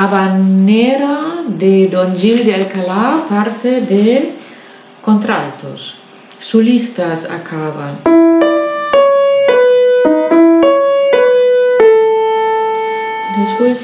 Habanera de Don Gil de Alcalá, parte de contraltos. Solistas acaban. Después